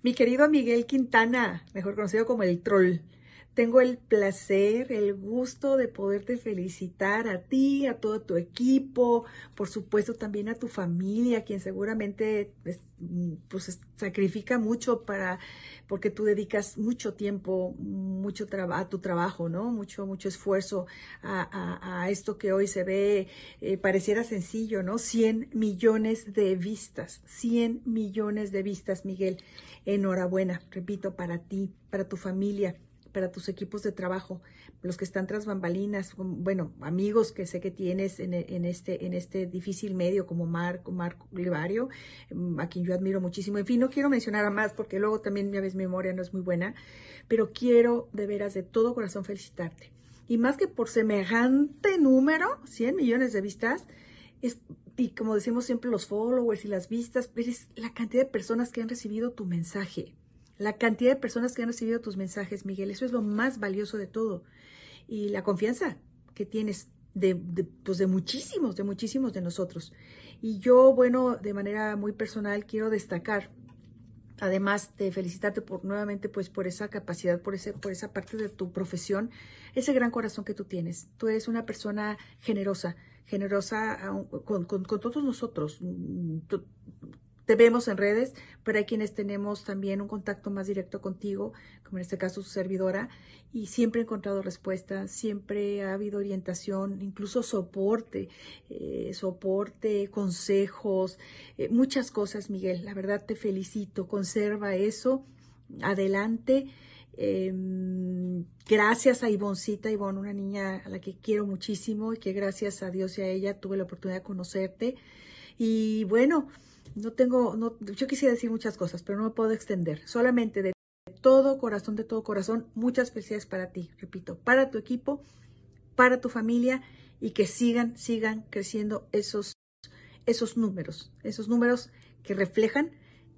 Mi querido Miguel Quintana, mejor conocido como el troll. Tengo el placer, el gusto de poderte felicitar a ti, a todo tu equipo, por supuesto también a tu familia, quien seguramente pues, pues sacrifica mucho para, porque tú dedicas mucho tiempo, mucho a tu trabajo, ¿no? Mucho, mucho esfuerzo a, esto que hoy se ve, eh, pareciera sencillo, ¿no? 100 millones de vistas, 100 millones de vistas, Miguel. Enhorabuena, repito, para ti, para tu familia para tus equipos de trabajo, los que están tras bambalinas, bueno, amigos que sé que tienes en, este, en este difícil medio como Marco, Marco Livario, mm, a quien yo admiro muchísimo. En fin, no quiero mencionar a más porque luego también mi memoria no es muy buena, pero quiero de veras de todo corazón felicitarte. Y más que por semejante número, 100 millones de vistas, es, y como decimos siempre los followers y las vistas, es la cantidad de personas que han recibido tu mensaje la cantidad de personas que han recibido tus mensajes, Miguel, eso es lo más valioso de todo. Y la confianza que tienes de, pues de muchísimos, de muchísimos de nosotros. Y yo, bueno, de manera muy personal, quiero destacar, además de felicitarte por nuevamente, pues por esa capacidad, por, ese, por esa parte de tu profesión, ese gran corazón que tú tienes. Tú eres una persona generosa, generosa con, con, con todos nosotros te vemos en redes, pero hay quienes tenemos también un contacto más directo contigo, como en este caso su servidora, y siempre he encontrado respuestas, siempre ha habido orientación, incluso soporte, eh, soporte, consejos, eh, muchas cosas, Miguel. La verdad te felicito, conserva eso, adelante. Em, gracias a Ivoncita, Ivonne, una niña a la que quiero muchísimo y que gracias a Dios y a ella tuve la oportunidad de conocerte. Y bueno, no tengo, no, yo quisiera decir muchas cosas, pero no me puedo extender. Solamente de todo corazón, de todo corazón, muchas felicidades para ti, repito, para tu equipo, para tu familia y que sigan, sigan creciendo esos, esos números, esos números que reflejan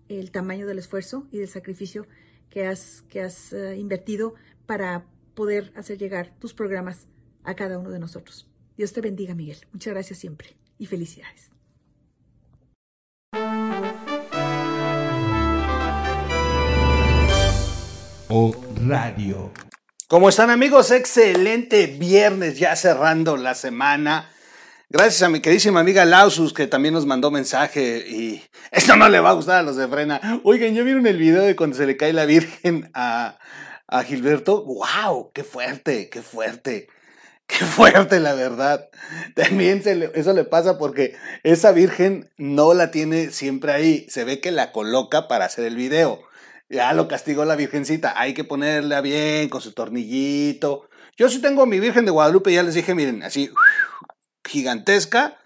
el tamaño del esfuerzo y del sacrificio que has, que has eh, invertido para poder hacer llegar tus programas a cada uno de nosotros. Dios te bendiga, Miguel. Muchas gracias siempre y felicidades. O Radio. ¿Cómo están amigos? Excelente viernes, ya cerrando la semana. Gracias a mi queridísima amiga Lausus que también nos mandó mensaje y esto no le va a gustar a los de frena. Oigan, ¿ya vieron el video de cuando se le cae la Virgen a, a Gilberto? ¡Wow! ¡Qué fuerte! ¡Qué fuerte! ¡Qué fuerte, la verdad! También se eso le pasa porque esa Virgen no la tiene siempre ahí. Se ve que la coloca para hacer el video. Ya lo castigó la Virgencita. Hay que ponerla bien con su tornillito. Yo sí tengo mi Virgen de Guadalupe, ya les dije, miren, así gigantesca,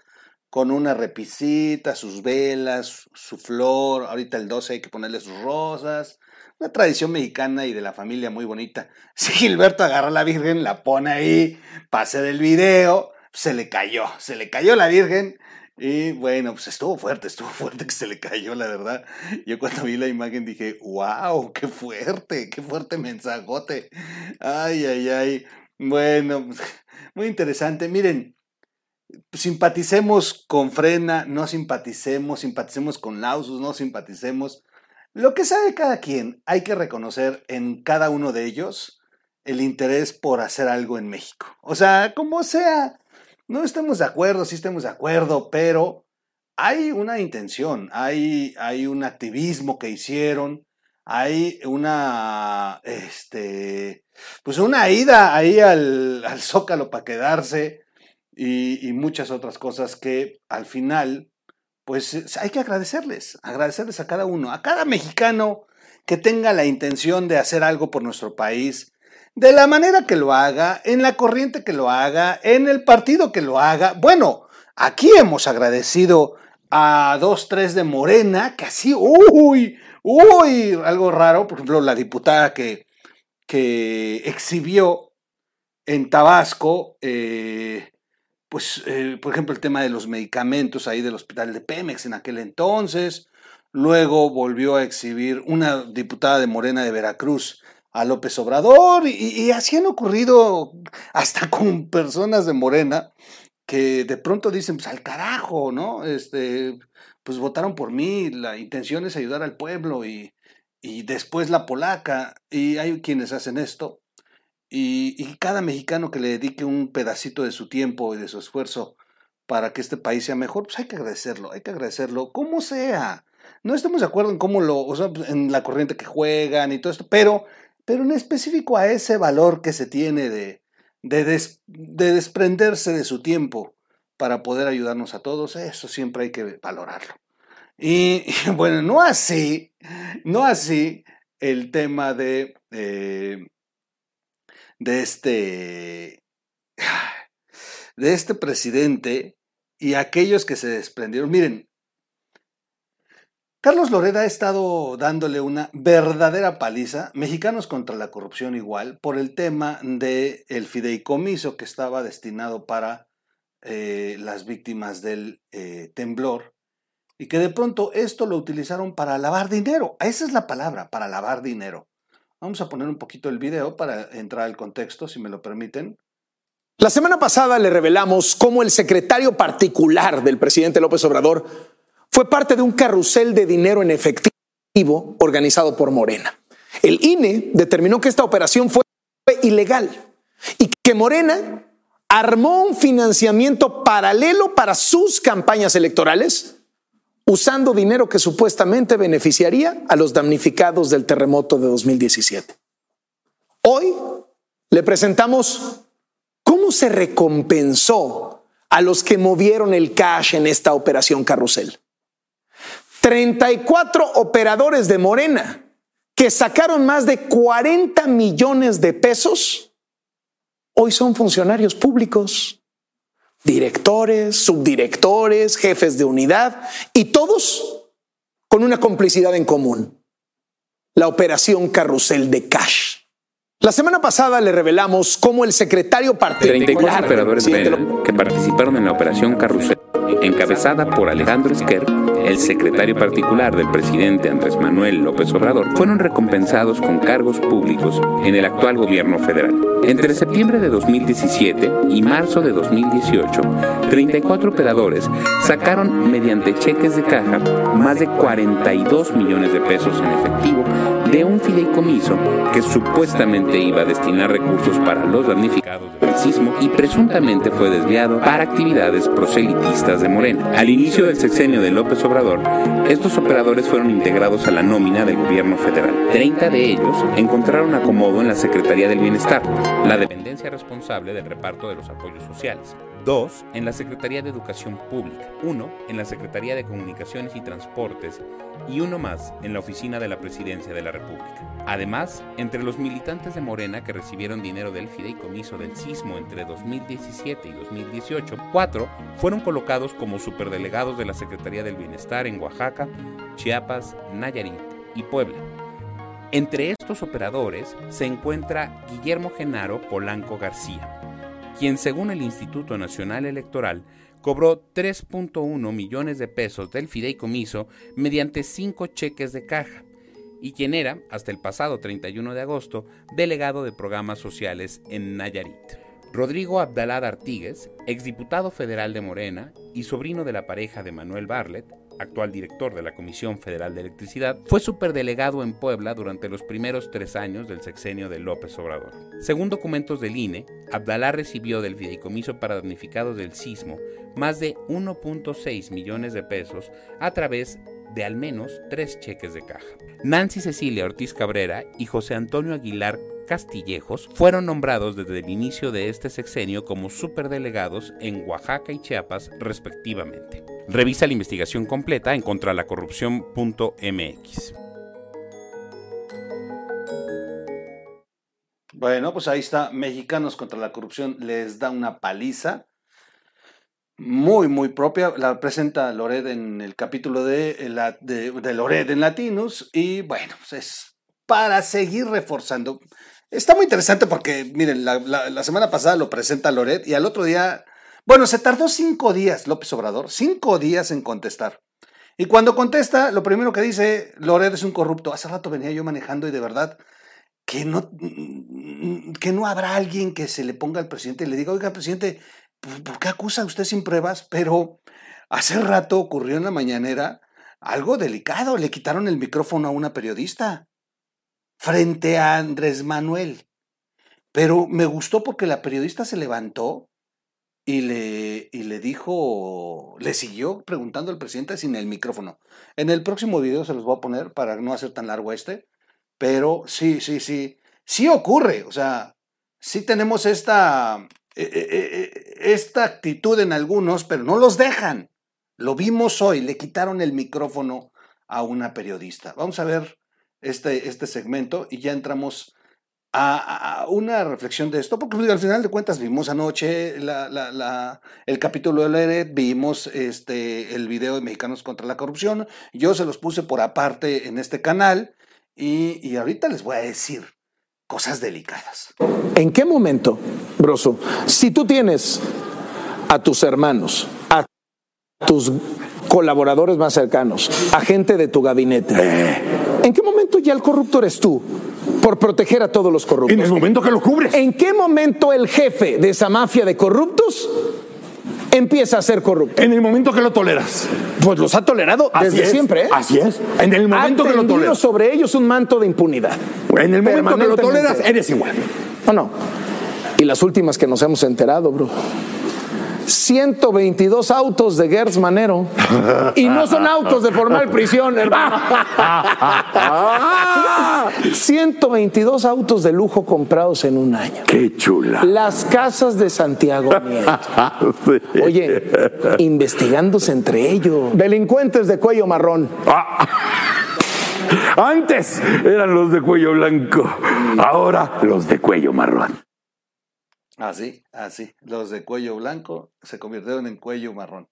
con una repisita, sus velas, su flor. Ahorita el 12 hay que ponerle sus rosas. Una tradición mexicana y de la familia muy bonita. Si Gilberto agarra a la Virgen, la pone ahí, pase del video, se le cayó, se le cayó la Virgen y bueno, pues estuvo fuerte, estuvo fuerte que se le cayó, la verdad. Yo cuando vi la imagen dije, wow, qué fuerte, qué fuerte mensajote. Ay, ay, ay. Bueno, pues, muy interesante. Miren, simpaticemos con Frena, no simpaticemos, simpaticemos con Lausus, no simpaticemos. Lo que sabe cada quien, hay que reconocer en cada uno de ellos el interés por hacer algo en México. O sea, como sea, no estemos de acuerdo, sí estemos de acuerdo, pero hay una intención, hay, hay un activismo que hicieron, hay una, este, pues una ida ahí al, al zócalo para quedarse y, y, muchas otras cosas que al final, pues hay que agradecerles, agradecerles a cada uno, a cada mexicano que tenga la intención de hacer algo por nuestro país, de la manera que lo haga, en la corriente que lo haga, en el partido que lo haga. Bueno, aquí hemos agradecido a dos, tres de Morena, que así, uy, uy, algo raro, por ejemplo, la diputada que, que exhibió en Tabasco, eh, pues, eh, por ejemplo, el tema de los medicamentos ahí del hospital de Pemex en aquel entonces, luego volvió a exhibir una diputada de Morena de Veracruz, a López Obrador y, así han ocurrido hasta con personas de Morena que de pronto dicen, pues al carajo, ¿no? Este, pues votaron por mí, la intención es ayudar al pueblo y, y después la polaca, y hay quienes hacen esto, y, y, cada mexicano que le dedique un pedacito de su tiempo y de su esfuerzo para que este país sea mejor, pues hay que agradecerlo, hay que agradecerlo, como sea. No estamos de acuerdo en cómo lo, o sea, en la corriente que juegan y todo esto, pero, pero en específico a ese valor que se tiene de, de, de desprenderse de su tiempo para poder ayudarnos a todos, eso siempre hay que valorarlo. Y, bueno, no así, no así el tema de, de este, de este presidente y aquellos que se desprendieron. Miren, Carlos Loreda ha estado dándole una verdadera paliza, mexicanos contra la corrupción igual, por el tema del el fideicomiso que estaba destinado para eh, las víctimas del eh, temblor y que de pronto esto lo utilizaron para lavar dinero. Esa es la palabra, para lavar dinero. Vamos a poner un poquito el video para entrar al contexto, si me lo permiten. La semana pasada le revelamos cómo el secretario particular del presidente López Obrador fue parte de un carrusel de dinero en efectivo organizado por Morena. El INE determinó que esta operación fue ilegal y que Morena armó un financiamiento paralelo para sus campañas electorales usando dinero que supuestamente beneficiaría a los damnificados del terremoto de 2017. Hoy le presentamos cómo se recompensó a los que movieron el cash en esta operación carrusel. 34 operadores de Morena que sacaron más de 40 millones de pesos, hoy son funcionarios públicos, directores, subdirectores, jefes de unidad y todos con una complicidad en común, la operación carrusel de cash. La semana pasada le revelamos cómo el secretario particular 34 operadores que participaron en la operación carrusel encabezada por Alejandro Esquer, el secretario particular del presidente Andrés Manuel López Obrador, fueron recompensados con cargos públicos en el actual gobierno federal. Entre septiembre de 2017 y marzo de 2018, 34 operadores sacaron mediante cheques de caja más de 42 millones de pesos en efectivo de un fideicomiso que supuestamente iba a destinar recursos para los damnificados del sismo y presuntamente fue desviado para actividades proselitistas de Morena. Al inicio del sexenio de López Obrador, estos operadores fueron integrados a la nómina del gobierno federal. 30 de ellos encontraron acomodo en la Secretaría del Bienestar, la dependencia responsable del reparto de los apoyos sociales. Dos en la Secretaría de Educación Pública, uno en la Secretaría de Comunicaciones y Transportes y uno más en la Oficina de la Presidencia de la República. Además, entre los militantes de Morena que recibieron dinero del fideicomiso del sismo entre 2017 y 2018, cuatro fueron colocados como superdelegados de la Secretaría del Bienestar en Oaxaca, Chiapas, Nayarit y Puebla. Entre estos operadores se encuentra Guillermo Genaro Polanco García, quien según el Instituto Nacional Electoral cobró 3.1 millones de pesos del fideicomiso mediante cinco cheques de caja, y quien era, hasta el pasado 31 de agosto, delegado de programas sociales en Nayarit. Rodrigo Abdalá Artigues, exdiputado federal de Morena y sobrino de la pareja de Manuel Barlet, actual director de la Comisión Federal de Electricidad, fue superdelegado en Puebla durante los primeros tres años del sexenio de López Obrador. Según documentos del INE, Abdalá recibió del fideicomiso para damnificados del sismo más de 1.6 millones de pesos a través de al menos tres cheques de caja. Nancy Cecilia Ortiz Cabrera y José Antonio Aguilar Castillejos fueron nombrados desde el inicio de este sexenio como superdelegados en Oaxaca y Chiapas respectivamente. Revisa la investigación completa en contralacorrupción.mx. Bueno, pues ahí está, Mexicanos contra la corrupción les da una paliza muy, muy propia. La presenta Lored en el capítulo de, la, de, de Lored en Latinos y bueno, pues es para seguir reforzando. Está muy interesante porque, miren, la, semana pasada lo presenta Lored y al otro día bueno, se tardó cinco días López Obrador, cinco días en contestar. Y cuando contesta, lo primero que dice, Loret es un corrupto. Hace rato venía yo manejando y de verdad que no, que no habrá alguien que se le ponga al presidente y le diga, oiga, presidente, ¿por qué acusa usted sin pruebas? Pero hace rato ocurrió en la mañanera algo delicado. Le quitaron el micrófono a una periodista. Frente a Andrés Manuel. Pero me gustó porque la periodista se levantó y le, y le dijo, le siguió preguntando al presidente sin el micrófono. En el próximo video se los voy a poner para no hacer tan largo este, pero sí, sí, sí, sí ocurre, o sea, sí tenemos esta, eh, eh, eh, esta actitud en algunos, pero no los dejan. Lo vimos hoy, le quitaron el micrófono a una periodista. Vamos a ver este, este segmento y ya entramos a, una reflexión de esto, porque pues, al final de cuentas vimos anoche el capítulo de Leret, vimos este, el video de Mexicanos contra la Corrupción, yo se los puse por aparte en este canal y, y ahorita les voy a decir cosas delicadas. ¿En qué momento, Broso, si tú tienes a tus hermanos, a tus colaboradores más cercanos, a gente de tu gabinete, ¿en qué momento ya el corrupto eres tú? Por proteger a todos los corruptos. En el momento que lo cubres. ¿En qué momento el jefe de esa mafia de corruptos empieza a ser corrupto? En el momento que lo toleras. Pues los ha tolerado desde siempre. ¿eh? Así es. En el momento que lo toleras. sobre ellos un manto de impunidad. En el momento que lo toleras, eres igual. No, no. Y las últimas que nos hemos enterado, bro. 122 autos de Gertz Manero. Y no son autos de formal prisión, hermano. 122 autos de lujo comprados en un año. Qué chula. Las casas de Santiago Oye, investigándose entre ellos. Delincuentes de cuello marrón. Antes eran los de cuello blanco, ahora los de cuello marrón. Así, así. Los de cuello blanco se convirtieron en cuello marrón.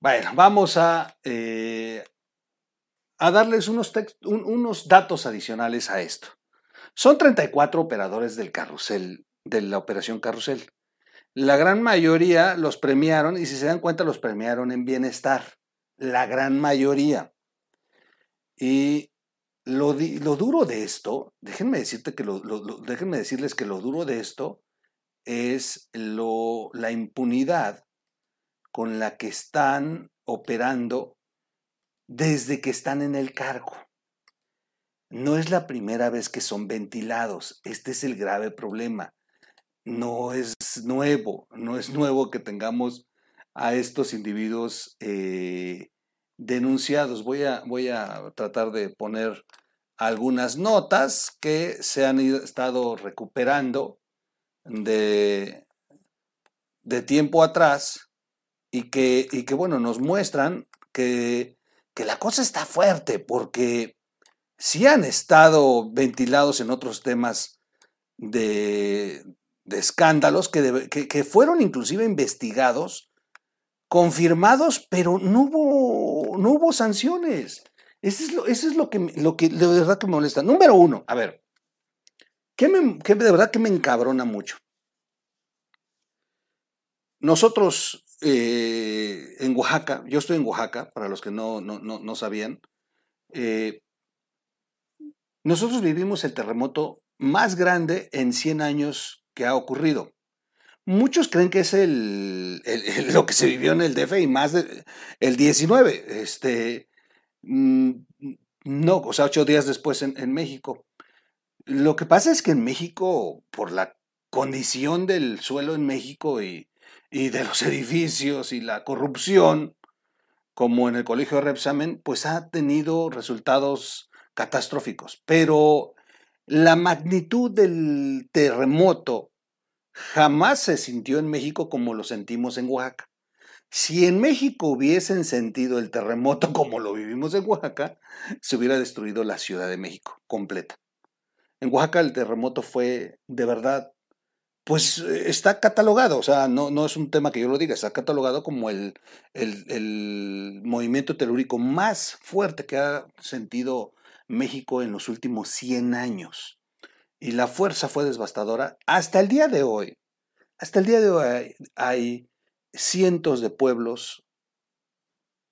Bueno, vamos a, eh, a darles unos, unos datos adicionales a esto. Son 34 operadores del carrusel, de la operación carrusel. La gran mayoría los premiaron y si se dan cuenta los premiaron en bienestar. La gran mayoría. Y lo, duro de esto, déjenme, decirte que déjenme decirles que lo duro de esto es lo, la impunidad con la que están operando desde que están en el cargo. No es la primera vez que son ventilados. Este es el grave problema. No es nuevo, no es nuevo que tengamos a estos individuos eh, denunciados. Voy a, voy a tratar de poner algunas notas que se han estado recuperando de, de tiempo atrás y que, y que, bueno, nos muestran que, que la cosa está fuerte porque si han estado ventilados en otros temas de, de escándalos que, que, fueron inclusive investigados, confirmados, pero no hubo, no hubo sanciones. Eso es lo, eso es lo que, lo que de verdad que me molesta. Número uno, a ver, ¿qué, me, qué de verdad que me encabrona mucho? Nosotros eh, en Oaxaca, yo estoy en Oaxaca, para los que no, no, no, sabían, eh, nosotros vivimos el terremoto más grande en 100 años que ha ocurrido. Muchos creen que es el, lo que se vivió en el DF y más el 19. Este, mm, no, o sea, ocho días después en, México. Lo que pasa es que en México, por la condición del suelo en México y, y de los edificios y la corrupción, como en el colegio de Repsamen, pues ha tenido resultados catastróficos. Pero la magnitud del terremoto jamás se sintió en México como lo sentimos en Oaxaca. Si en México hubiesen sentido el terremoto como lo vivimos en Oaxaca, se hubiera destruido la Ciudad de México completa. En Oaxaca el terremoto fue de verdad pues está catalogado, o sea, no, no es un tema que yo lo diga, está catalogado como el, el, movimiento telúrico más fuerte que ha sentido México en los últimos 100 años. Y la fuerza fue devastadora. Hasta el día de hoy, hasta el día de hoy hay cientos de pueblos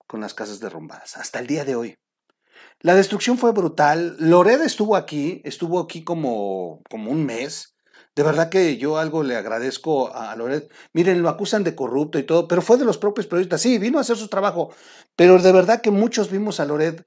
con las casas derrumbadas, hasta el día de hoy. La destrucción fue brutal. Lored estuvo aquí, estuvo aquí como, como un mes de verdad que yo algo le agradezco a Loret. Miren, lo acusan de corrupto y todo, pero fue de los propios periodistas. Sí, vino a hacer su trabajo, pero de verdad que muchos vimos a Loret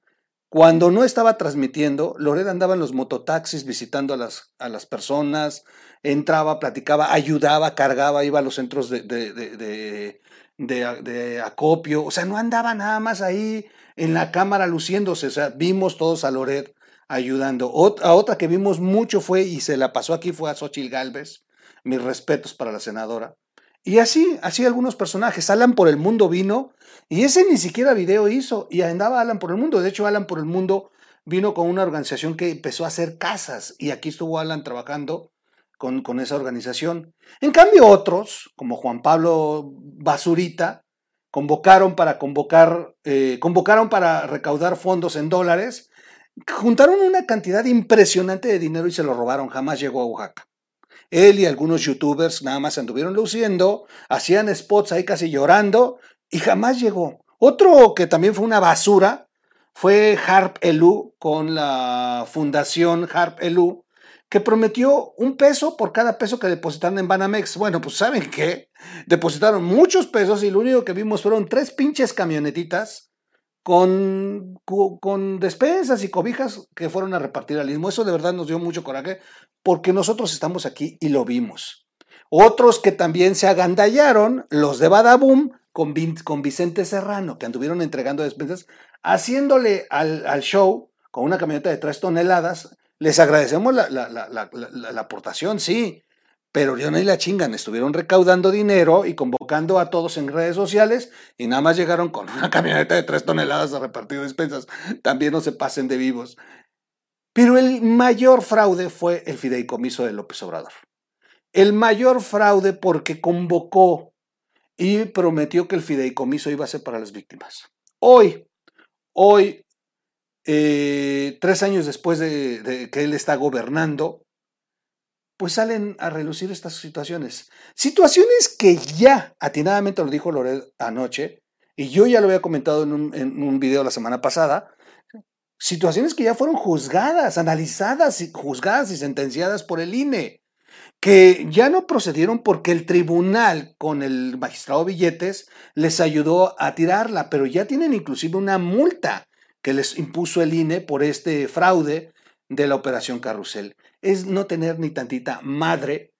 Cuando no estaba transmitiendo, Loret andaba en los mototaxis visitando a las, a las personas, entraba, platicaba, ayudaba, cargaba, iba a los centros de, de, de, de, acopio, o sea, no andaba nada más ahí en la cámara luciéndose, o sea, vimos todos a Loret ayudando. a otra que vimos mucho fue, y se la pasó aquí, fue a Xochil Galvez, mis respetos para la senadora. Y así, así algunos personajes. Alan por el mundo vino y ese ni siquiera video hizo y andaba Alan por el mundo. De hecho, Alan por el mundo vino con una organización que empezó a hacer casas y aquí estuvo Alan trabajando con, con esa organización. En cambio, otros, como Juan Pablo Basurita, convocaron para convocar, eh, convocaron para recaudar fondos en dólares, juntaron una cantidad impresionante de dinero y se lo robaron. Jamás llegó a Oaxaca. Él y algunos youtubers nada más anduvieron luciendo, hacían spots ahí casi llorando y jamás llegó. Otro que también fue una basura fue Harp Elu con la fundación Harp Elu, que prometió un peso por cada peso que depositaron en Banamex. Bueno, pues ¿saben qué? Depositaron muchos pesos y lo único que vimos fueron tres pinches camionetitas con, con despensas y cobijas que fueron a repartir al mismo. Eso de verdad nos dio mucho coraje porque nosotros estamos aquí y lo vimos. Otros que también se agandallaron, los de Badaboom, con, con Vicente Serrano, que anduvieron entregando despensas, haciéndole al, al show con una camioneta de tres toneladas. Les agradecemos la, la, la, la aportación, sí, pero yo no la chingan, estuvieron recaudando dinero y convocando a todos en redes sociales y nada más llegaron con una camioneta de tres toneladas a repartir despensas. También no se pasen de vivos. Pero el mayor fraude fue el fideicomiso de López Obrador. El mayor fraude porque convocó y prometió que el fideicomiso iba a ser para las víctimas. Hoy, hoy, eh, tres años después de que él está gobernando, pues salen a relucir estas situaciones. Situaciones que ya, atinadamente lo dijo Loret anoche, y yo ya lo había comentado en un, video la semana pasada, situaciones que ya fueron juzgadas, analizadas, y juzgadas y sentenciadas por el INE, que ya no procedieron porque el tribunal con el magistrado Billetes les ayudó a tirarla, pero ya tienen inclusive una multa que les impuso el INE por este fraude de la operación Carrusel es no tener ni tantita madre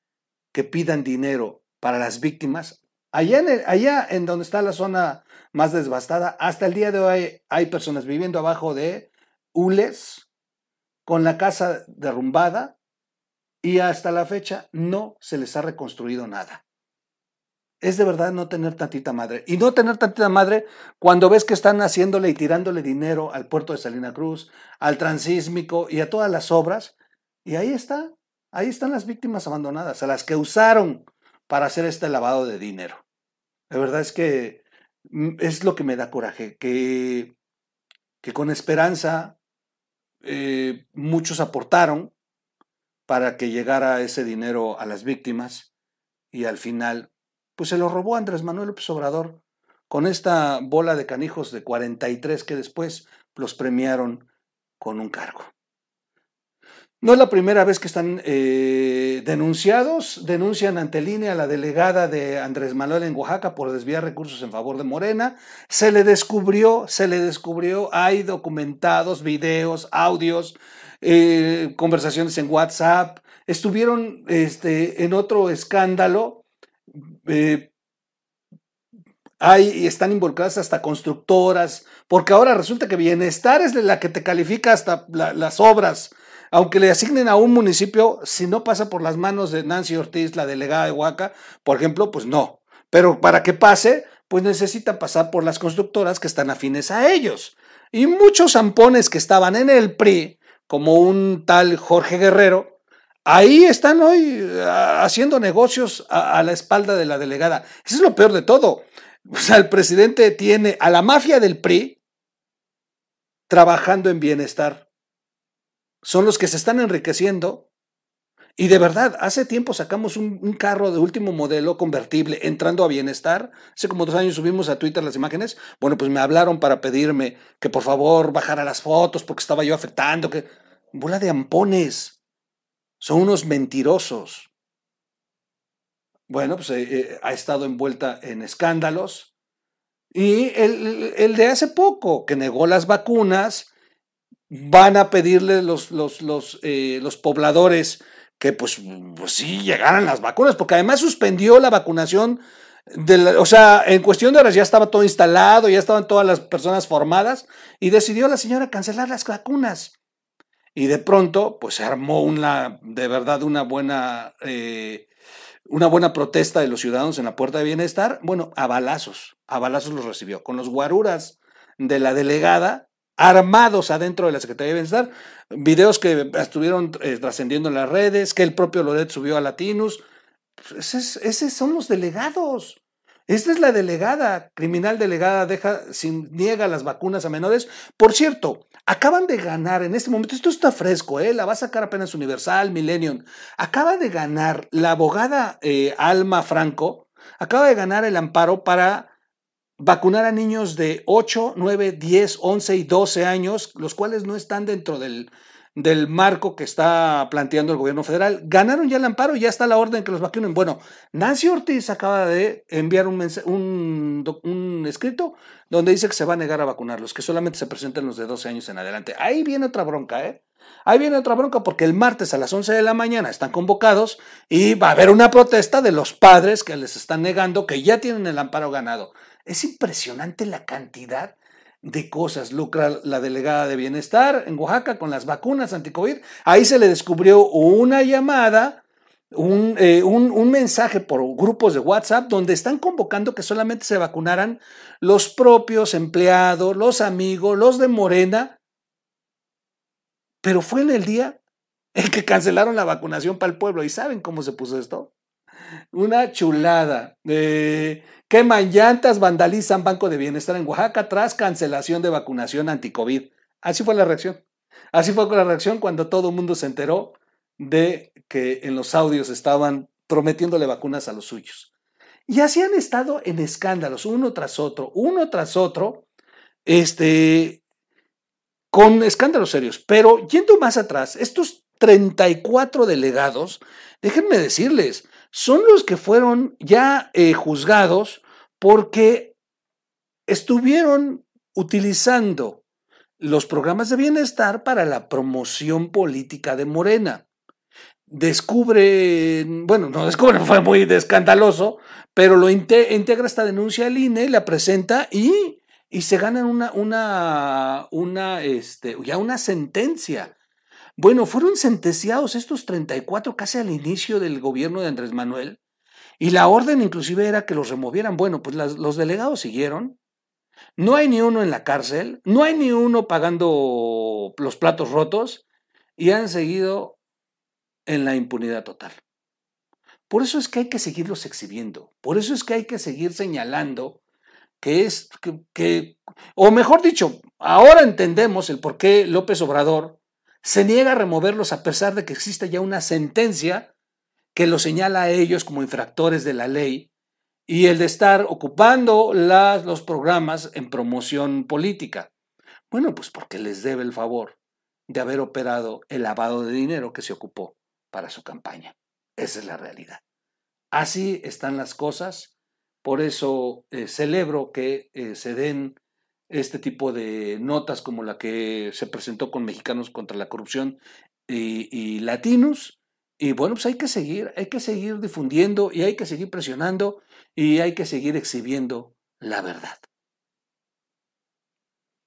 que pidan dinero para las víctimas. Allá en, allá en donde está la zona más devastada, hasta el día de hoy hay personas viviendo abajo de hules, con la casa derrumbada, y hasta la fecha no se les ha reconstruido nada. Es de verdad no tener tantita madre. Y no tener tantita madre cuando ves que están haciéndole y tirándole dinero al puerto de Salina Cruz, al transísmico y a todas las obras y ahí está, ahí están las víctimas abandonadas, a las que usaron para hacer este lavado de dinero. La verdad es que mm, es lo que me da coraje, que, que con esperanza eh, muchos aportaron para que llegara ese dinero a las víctimas y al final, pues se lo robó Andrés Manuel López Obrador con esta bola de canijos de 43 que después los premiaron con un cargo. No es la primera vez que están eh, denunciados. Denuncian ante línea a la delegada de Andrés Manuel en Oaxaca por desviar recursos en favor de Morena. Se le descubrió, se le descubrió, hay documentados, videos, audios, eh, conversaciones en WhatsApp. Estuvieron este, en otro escándalo. Eh, hay, están involucradas hasta constructoras, porque ahora resulta que bienestar es la que te califica hasta las obras aunque le asignen a un municipio, si no pasa por las manos de Nancy Ortiz, la delegada de Huaca, por ejemplo, pues no. Pero para que pase, pues necesita pasar por las constructoras que están afines a ellos. Y muchos zampones que estaban en el PRI, como un tal Jorge Guerrero, ahí están hoy haciendo negocios a, la espalda de la delegada. Eso es lo peor de todo. O sea, el presidente tiene a la mafia del PRI trabajando en bienestar son los que se están enriqueciendo. Y de verdad, hace tiempo sacamos un, carro de último modelo convertible entrando a bienestar. Hace como dos años subimos a Twitter las imágenes. Bueno, pues me hablaron para pedirme que por favor bajara las fotos porque estaba yo afectando. Que... Bola de ampones. Son unos mentirosos. Bueno, pues eh, eh, ha estado envuelta en escándalos. Y el, el de hace poco, que negó las vacunas van a pedirle los, los, los, eh, los pobladores que pues, pues, sí llegaran las vacunas, porque además suspendió la vacunación, de o sea, en cuestión de horas ya estaba todo instalado, ya estaban todas las personas formadas y decidió la señora cancelar las vacunas. Y de pronto, pues se armó una, de verdad, una buena, eh, una buena protesta de los ciudadanos en la Puerta de Bienestar. Bueno, a balazos, a balazos los recibió, con los guaruras de la delegada armados adentro de la Secretaría de Bienestar, videos que estuvieron eh, trascendiendo en las redes, que el propio Loret subió a Latinus. Pues Esos, son los delegados. Esta es la delegada, criminal delegada, deja sin niega las vacunas a menores. Por cierto, acaban de ganar en este momento, esto está fresco, ¿eh? la va a sacar apenas Universal, Millennium. Acaba de ganar la abogada eh, Alma Franco, acaba de ganar el amparo para vacunar a niños de 8, 9, 10, 11 y 12 años, los cuales no están dentro del, del marco que está planteando el gobierno federal. Ganaron ya el amparo ya está la orden que los vacunen. Bueno, Nancy Ortiz acaba de enviar un, un, un escrito donde dice que se va a negar a vacunarlos, que solamente se presenten los de 12 años en adelante. Ahí viene otra bronca, ¿eh? Ahí viene otra bronca porque el martes a las 11 de la mañana están convocados y va a haber una protesta de los padres que les están negando que ya tienen el amparo ganado. Es impresionante la cantidad de cosas. Lucra la delegada de bienestar en Oaxaca con las vacunas anticovid. Ahí se le descubrió una llamada, eh, un, un mensaje por grupos de WhatsApp donde están convocando que solamente se vacunaran los propios empleados, los amigos, los de Morena. Pero fue en el día en que cancelaron la vacunación para el pueblo. ¿Y saben cómo se puso esto? Una chulada. Eh, queman llantas, vandalizan Banco de Bienestar en Oaxaca tras cancelación de vacunación anti-COVID. Así fue la reacción. Así fue la reacción cuando todo el mundo se enteró de que en los audios estaban prometiéndole vacunas a los suyos. Y así han estado en escándalos, uno tras otro, uno tras otro, este, con escándalos serios. Pero yendo más atrás, estos 34 delegados, déjenme decirles, son los que fueron ya eh, juzgados porque estuvieron utilizando los programas de bienestar para la promoción política de Morena. Descubre, bueno, no descubre, fue muy escandaloso, pero lo inte- integra esta denuncia al INE, la presenta y, y se ganan una, una, una, este, ya una sentencia. Bueno, fueron sentenciados estos 34 casi al inicio del gobierno de Andrés Manuel y la orden inclusive era que los removieran. Bueno, pues los delegados siguieron. No hay ni uno en la cárcel, no hay ni uno pagando los platos rotos y han seguido en la impunidad total. Por eso es que hay que seguirlos exhibiendo, por eso es que hay que seguir señalando que es, que, que- o mejor dicho, ahora entendemos el por qué López Obrador se niega a removerlos a pesar de que existe ya una sentencia que los señala a ellos como infractores de la ley y el de estar ocupando los programas en promoción política. Bueno, pues porque les debe el favor de haber operado el lavado de dinero que se ocupó para su campaña. Esa es la realidad. Así están las cosas. Por eso eh, celebro que eh, se den este tipo de notas como la que se presentó con Mexicanos contra la Corrupción y, y Latinos. Y bueno, pues hay que seguir, hay que seguir difundiendo y hay que seguir presionando y hay que seguir exhibiendo la verdad.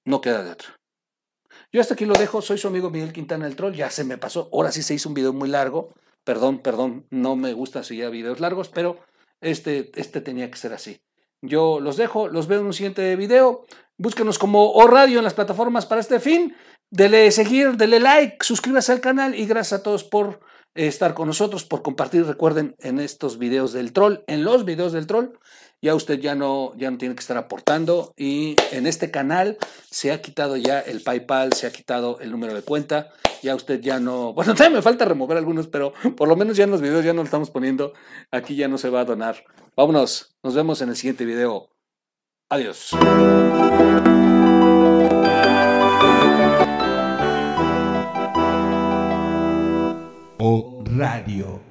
No queda de otra. Yo hasta aquí lo dejo, soy su amigo Miguel Quintana el Troll, ya se me pasó, ahora sí se hizo un video muy largo, perdón, perdón, no me gusta seguir videos largos, pero este, este tenía que ser así. Yo los dejo, los veo en un siguiente video, búsquenos como O Radio en las plataformas para este fin, dele seguir, dele like, suscríbase al canal y gracias a todos por eh, estar con nosotros, por compartir, recuerden, en estos videos del troll, en los videos del troll, ya usted ya no, ya no tiene que estar aportando y en este canal se ha quitado ya el PayPal, se ha quitado el número de cuenta, ya usted ya no, bueno, todavía me falta remover algunos, pero por lo menos ya en los videos ya no lo estamos poniendo, aquí ya no se va a donar. Vámonos, nos vemos en el siguiente video. Adiós. O Radio.